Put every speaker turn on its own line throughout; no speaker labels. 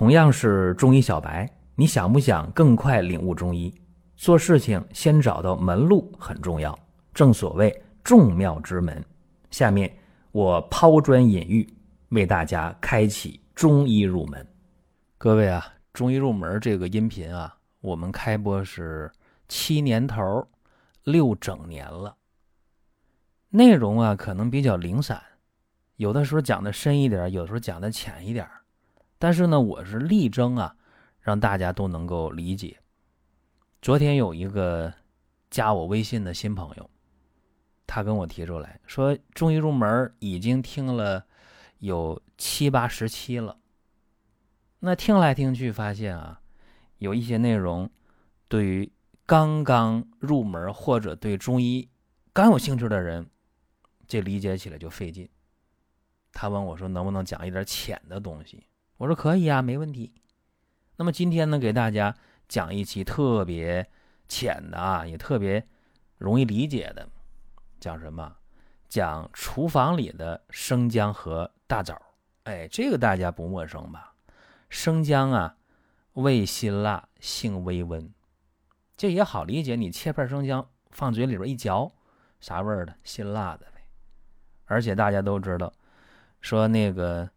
同样是中医小白，你想不想更快领悟中医？做事情先找到门路很重要，正所谓众妙之门。下面我抛砖引玉，为大家开启中医入门。各位啊，中医入门这个音频啊，我们开播是七年头，六整年了。内容啊，可能比较零散，有的时候讲的深一点，有的时候讲的浅一点。但是呢，我是力争啊，让大家都能够理解。昨天有一个加我微信的新朋友，他跟我提出来说，中医入门已经听了有七八十期了。那听来听去，发现啊，有一些内容对于刚刚入门或者对中医刚有兴趣的人，这理解起来就费劲。他问我说，能不能讲一点浅的东西？我说可以啊，没问题。那么今天呢，给大家讲一期特别浅的啊，也特别容易理解的，讲什么？讲厨房里的生姜和大枣。哎，这个大家不陌生吧？生姜啊，味辛辣，性微温，这也好理解。你切片生姜放嘴里边一嚼，啥味儿的？辛辣的呗。而且大家都知道，说那个。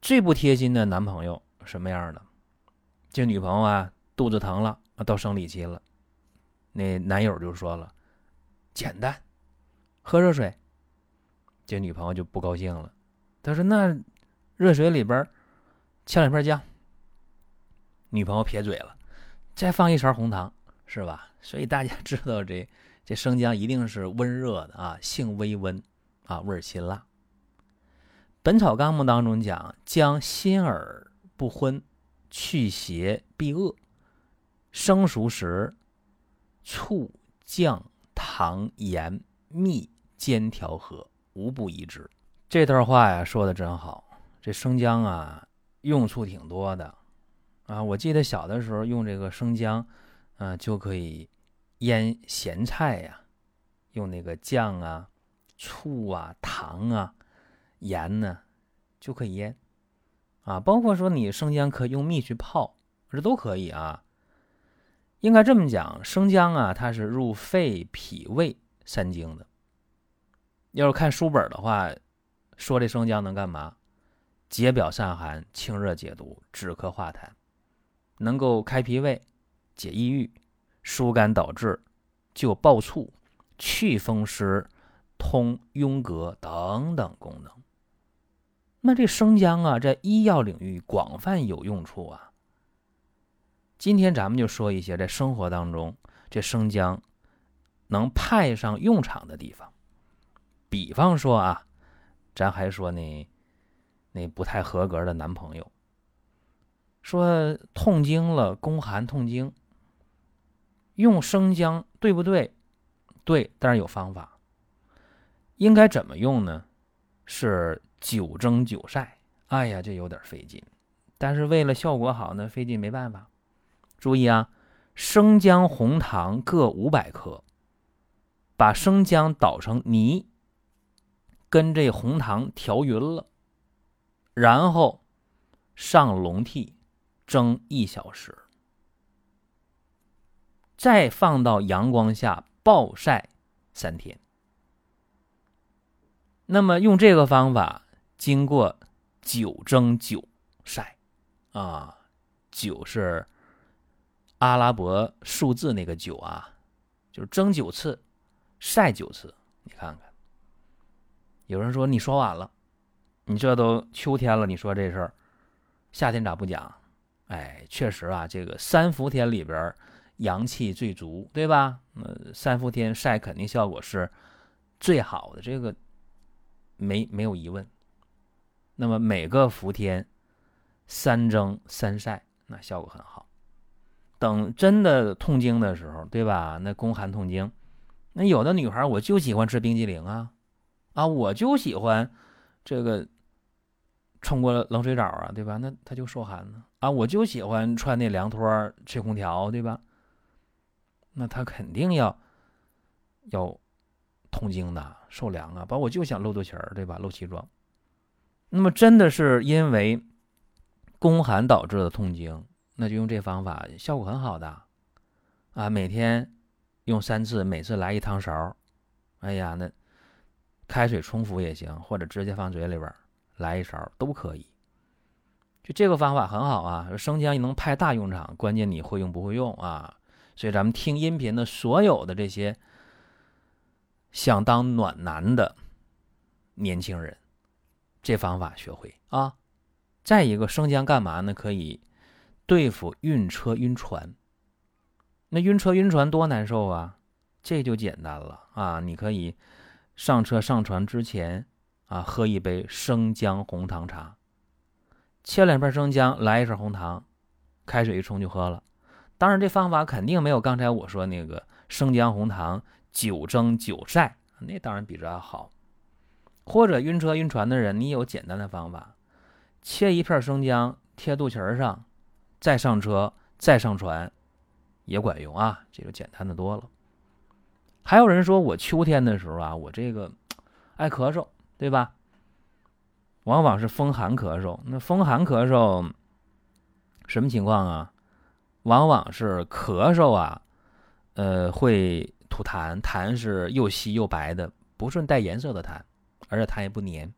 最不贴心的男朋友什么样的？这女朋友啊，肚子疼了，到生理期了，那男友就说了：“简单，喝热水。”这女朋友就不高兴了，他说：“那热水里边呛两片姜。”女朋友撇嘴了：“再放一勺红糖，是吧？”所以大家知道这这生姜一定是温热的啊，性微温啊，味辛辣。《本草纲目》当中讲，姜辛而不荤，去邪避恶。生熟时，醋、酱、糖、盐、蜜煎调和，无不宜之。这段话呀，说的真好。这生姜啊，用处挺多的啊。我记得小的时候用这个生姜，嗯，就可以腌咸菜呀，用那个酱啊、醋啊、糖啊。盐呢，就可以腌，啊，包括说你生姜可以用蜜去泡，这都可以啊。应该这么讲，生姜啊，它是入肺、脾、胃三经的。要是看书本的话，说这生姜能干嘛？解表散寒、清热解毒、止咳化痰，能够开脾胃、解抑郁、疏肝导滞、救暴猝、祛风湿、通壅膈等等功能。那这生姜啊，在医药领域广泛有用处啊。今天咱们就说一些在生活当中这生姜能派上用场的地方。比方说啊，咱还说那那不太合格的男朋友，说痛经了，宫寒痛经，用生姜对不对？对，但是有方法。应该怎么用呢？是。九蒸九晒，哎呀，这有点费劲。但是为了效果好呢，费劲没办法。注意啊，生姜、红糖各五百克，把生姜捣成泥，跟这红糖调匀了，然后上笼屉蒸一小时，再放到阳光下暴晒三天。那么用这个方法。经过九蒸九晒，啊，九是阿拉伯数字那个九啊，就是蒸九次，晒九次。你看看，有人说你说晚了，你这都秋天了，你说这事儿，夏天咋不讲？哎，确实啊，这个三伏天里边阳气最足，对吧？呃，三伏天晒肯定效果是最好的，这个没没有疑问。那么每个伏天三蒸三晒，那效果很好。等真的痛经的时候，对吧？那宫寒痛经，那有的女孩我就喜欢吃冰激凌啊，啊，我就喜欢这个冲过冷水澡啊，对吧？那她就受寒了啊，我就喜欢穿那凉拖吹空调，对吧？那她肯定要要痛经的，受凉啊，把我就想露肚脐儿，对吧？露脐装。那么真的是因为宫寒导致的痛经，那就用这方法，效果很好的啊。每天用三次，每次来一汤勺。哎呀，那开水冲服也行，或者直接放嘴里边来一勺都可以。就这个方法很好啊，生姜也能派大用场，关键你会用不会用啊。所以咱们听音频的所有的这些想当暖男的年轻人，这方法学会啊。再一个，生姜干嘛呢？可以对付晕车晕船。那晕车晕船多难受啊！这就简单了啊！你可以上车上船之前啊，喝一杯生姜红糖茶，切两片生姜，来一勺红糖，开水一冲就喝了。当然，这方法肯定没有刚才我说那个生姜红糖久蒸久晒，那当然比这要好。或者晕车晕船的人，你有简单的方法。切一片生姜贴肚脐上，再上车再上船，也管用啊！这个简单的多了。还有人说我秋天的时候啊，我这个爱咳嗽，对吧？往往是风寒咳嗽。那风寒咳嗽什么情况啊？往往是咳嗽啊，呃，会吐痰，痰是又稀又白的，不是带颜色的痰，而且它也不粘。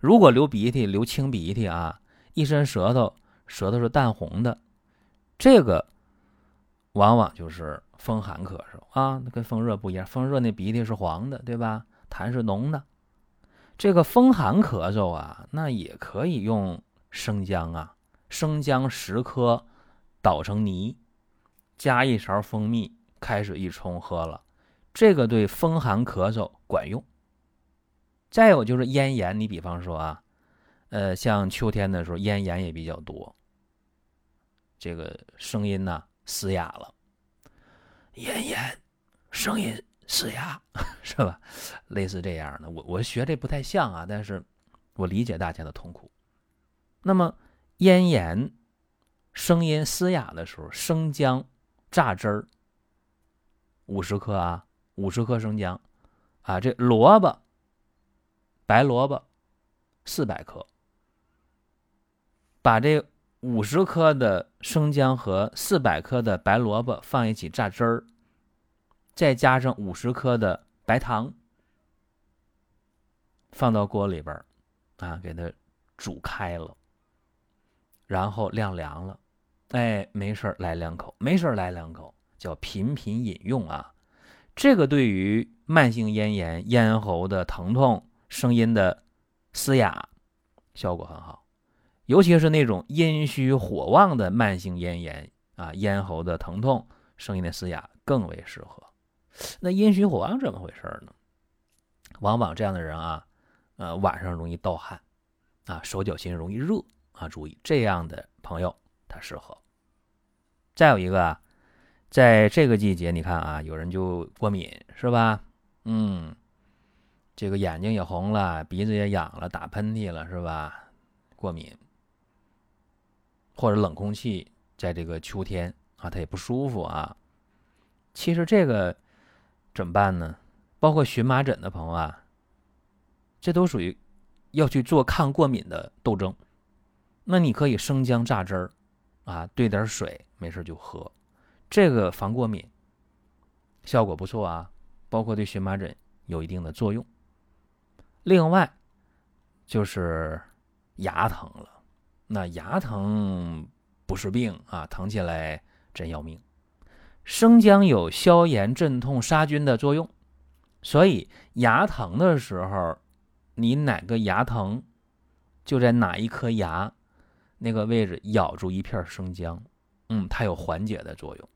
如果流鼻涕，流清鼻涕啊，一伸舌头，舌头是淡红的，这个往往就是风寒咳嗽啊，跟风热不一样。风热那鼻涕是黄的，对吧？痰是浓的。这个风寒咳嗽啊，那也可以用生姜啊，生姜十颗捣成泥，加一勺蜂蜜，开水一冲喝了，这个对风寒咳嗽管用。再有就是咽炎，你比方说啊，呃，像秋天的时候咽炎也比较多，这个声音呢嘶哑了，咽炎，声音嘶哑，是吧？类似这样的，我我学这不太像啊，但是我理解大家的痛苦。那么咽炎、声音嘶哑的时候，生姜榨汁儿五十克啊，五十克生姜啊，这萝卜。白萝卜四百克，把这五十克的生姜和四百克的白萝卜放一起榨汁儿，再加上五十克的白糖，放到锅里边，啊，给它煮开了，然后晾凉了，哎，没事来两口，没事来两口，叫频频饮用啊。这个对于慢性咽炎、咽喉的疼痛。声音的嘶哑效果很好，尤其是那种阴虚火旺的慢性咽炎啊，咽喉的疼痛，声音的嘶哑更为适合。那阴虚火旺怎么回事呢？往往这样的人啊，呃，晚上容易盗汗啊，手脚心容易热啊，注意这样的朋友他适合。再有一个，在这个季节，你看啊，有人就过敏是吧？嗯。这个眼睛也红了，鼻子也痒了，打喷嚏了，是吧？过敏，或者冷空气，在这个秋天啊，他也不舒服啊。其实这个怎么办呢？包括荨麻疹的朋友啊，这都属于要去做抗过敏的斗争。那你可以生姜榨汁儿啊，兑点水，没事就喝，这个防过敏效果不错啊，包括对荨麻疹有一定的作用。另外，就是牙疼了，那牙疼不是病啊，疼起来真要命。生姜有消炎、镇痛、杀菌的作用，所以牙疼的时候，你哪个牙疼，就在哪一颗牙那个位置咬住一片生姜，嗯，它有缓解的作用。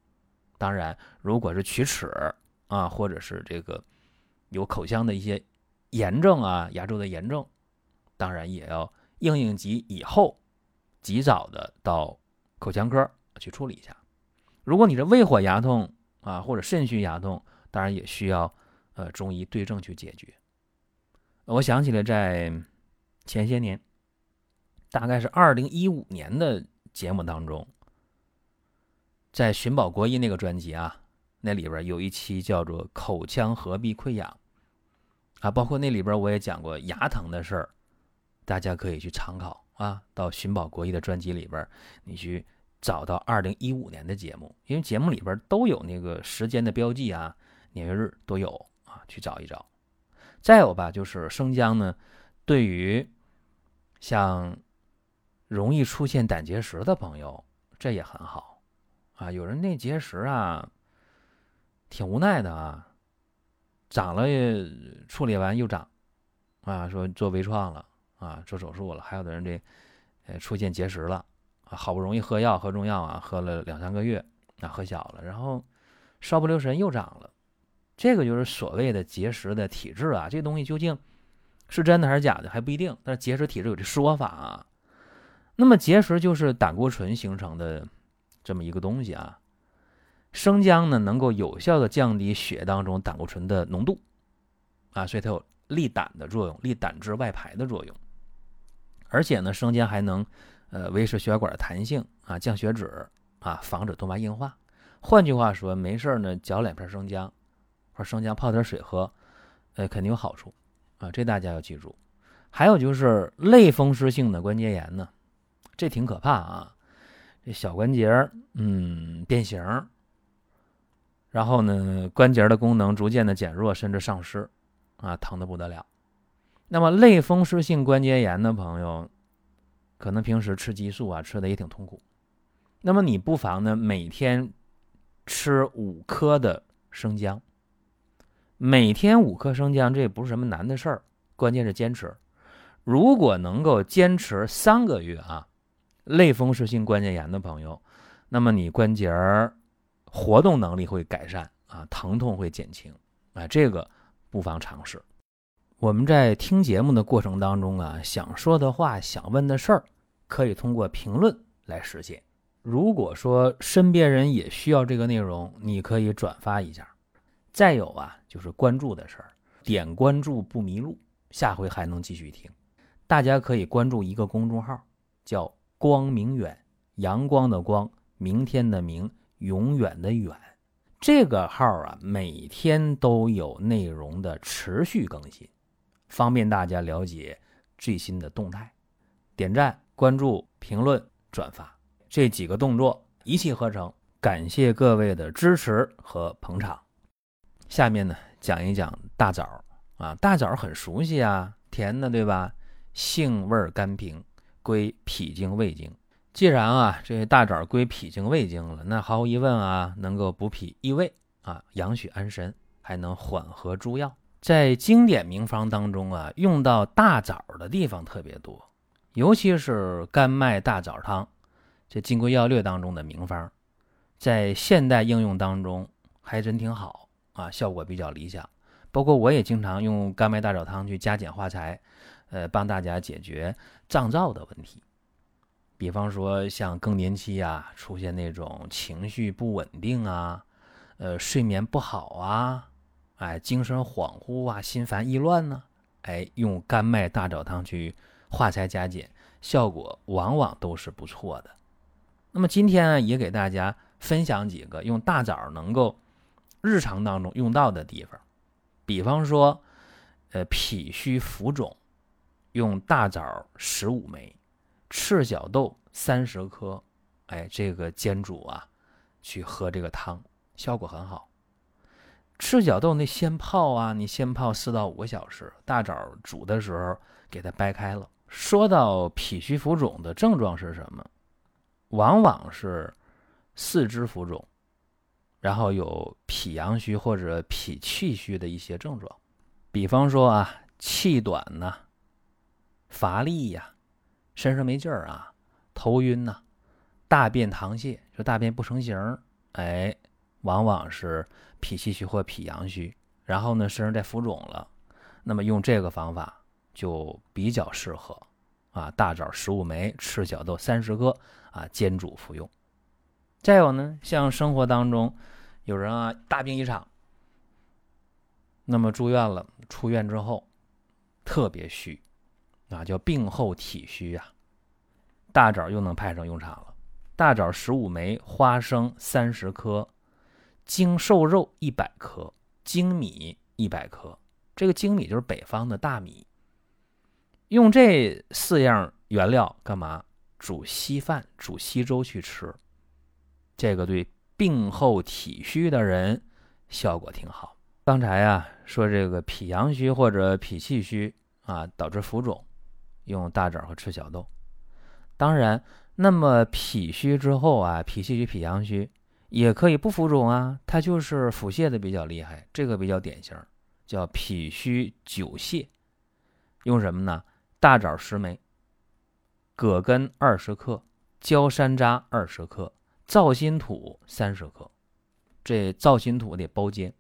当然，如果是龋齿啊，或者是这个有口腔的一些。炎症啊，牙周的炎症，当然也要应应急以后，及早的到口腔科去处理一下。如果你是胃火牙痛啊，或者肾虚牙痛，当然也需要呃中医对症去解决。我想起来，在前些年，大概是二零一五年的节目当中，在寻宝国医那个专辑啊，那里边有一期叫做口腔合璧溃疡。啊，包括那里边我也讲过牙疼的事儿，大家可以去参考啊，到寻宝国医的专辑里边，你去找到二零一五年的节目，因为节目里边都有那个时间的标记啊，年月日都有啊，去找一找。再有吧，就是生姜呢，对于像容易出现胆结石的朋友，这也很好啊。有人那结石啊，挺无奈的啊，长了处理完又长啊，说做微创了。啊，做手术了，还有的人这，呃，出现结石了，啊，好不容易喝药喝中药啊，喝了两三个月，啊，喝小了，然后稍不留神又长了，这个就是所谓的结石的体质啊，这东西究竟是真的还是假的还不一定，但是结石体质有这说法啊。那么结石就是胆固醇形成的这么一个东西啊，生姜呢能够有效的降低血当中胆固醇的浓度，啊，所以它有利胆的作用，利胆汁外排的作用。而且呢，生姜还能，呃，维持血管的弹性啊，降血脂啊，防止动脉硬化。换句话说，没事呢，嚼两片生姜，或生姜泡点水喝，呃，肯定有好处啊。这大家要记住。还有就是类风湿性的关节炎呢，这挺可怕啊。这小关节嗯变形，然后呢，关节的功能逐渐的减弱，甚至丧失，啊，疼的不得了。那么类风湿性关节炎的朋友，可能平时吃激素啊吃的也挺痛苦。那么你不妨呢每天吃五颗的生姜，每天五颗生姜，这也不是什么难的事儿，关键是坚持。如果能够坚持三个月啊，类风湿性关节炎的朋友，那么你关节儿活动能力会改善啊，疼痛会减轻啊，这个不妨尝试。我们在听节目的过程当中啊，想说的话、想问的事儿，可以通过评论来实现。如果说身边人也需要这个内容，你可以转发一下。再有啊，就是关注的事儿，点关注不迷路，下回还能继续听。大家可以关注一个公众号，叫“光明远”，阳光的光，明天的明，永远的远。这个号啊，每天都有内容的持续更新。方便大家了解最新的动态，点赞、关注、评论、转发这几个动作一气呵成。感谢各位的支持和捧场。下面呢，讲一讲大枣啊，大枣很熟悉啊，甜的对吧？性味甘平，归脾经、胃经。既然啊，这大枣归脾经、胃经了，那毫无疑问啊，能够补脾益胃啊，养血安神，还能缓和诸药。在经典名方当中啊，用到大枣的地方特别多，尤其是甘麦大枣汤，这《金匮要略》当中的名方，在现代应用当中还真挺好啊，效果比较理想。包括我也经常用甘麦大枣汤去加减化财，呃，帮大家解决脏燥的问题。比方说像更年期啊，出现那种情绪不稳定啊，呃，睡眠不好啊。哎，精神恍惚啊，心烦意乱呢。哎，用甘麦大枣汤去化财加减，效果往往都是不错的。那么今天呢，也给大家分享几个用大枣能够日常当中用到的地方。比方说，呃，脾虚浮肿，用大枣十五枚，赤小豆三十颗，哎，这个煎煮啊，去喝这个汤，效果很好。赤小豆那先泡啊，你先泡四到五个小时。大枣煮的时候给它掰开了。说到脾虚浮肿的症状是什么？往往是四肢浮肿，然后有脾阳虚或者脾气虚的一些症状。比方说啊，气短呐，乏力呀，身上没劲儿啊，头晕呐，大便溏泻，就大便不成形儿，哎。往往是脾气虚或脾阳虚，然后呢身上再浮肿了，那么用这个方法就比较适合啊。大枣十五枚，赤小豆三十颗啊，煎煮服用。再有呢，像生活当中有人啊大病一场，那么住院了，出院之后特别虚啊，叫病后体虚啊，大枣又能派上用场了。大枣十五枚，花生三十颗。精瘦肉一百克，精米一百克。这个精米就是北方的大米。用这四样原料干嘛？煮稀饭、煮稀粥去吃，这个对病后体虚的人效果挺好。刚才啊说这个脾阳虚或者脾气虚啊导致浮肿，用大枣和赤小豆。当然，那么脾虚之后啊，脾气虚、脾阳虚也可以不浮肿啊，它就是腹泻的比较厉害，这个比较典型，叫脾虚久泻。用什么呢？大枣十枚。葛根二十克，焦山楂二十克，皂心土三十克。这皂心土得包煎。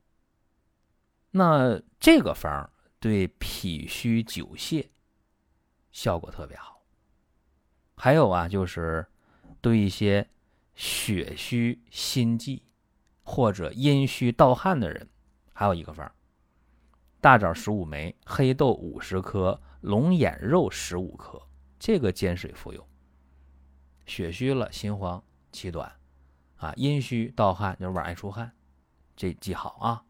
那这个方对脾虚久泻效果特别好。还有啊，就是对一些血虚心悸或者阴虚盗汗的人，还有一个方：大枣十五枚，黑豆五十克，龙眼肉十五克。这个煎水服用，血虚了、心慌、气短，啊，阴虚盗汗就是晚爱出汗，这记好啊。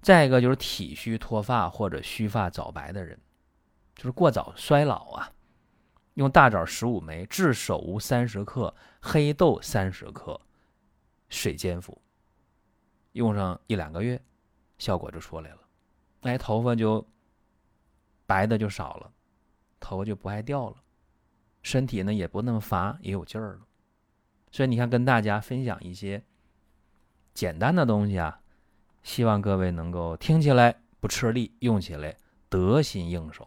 再一个就是体虚脱发或者须发早白的人，就是过早衰老啊，用大枣十五枚、炙首乌三十克、黑豆三十克，水煎服，用上一两个月，效果就出来了，哎，头发就白的就少了，头发就不爱掉了。身体呢也不那么乏，也有劲儿了。所以你看，跟大家分享一些简单的东西啊，希望各位能够听起来不吃力，用起来得心应手。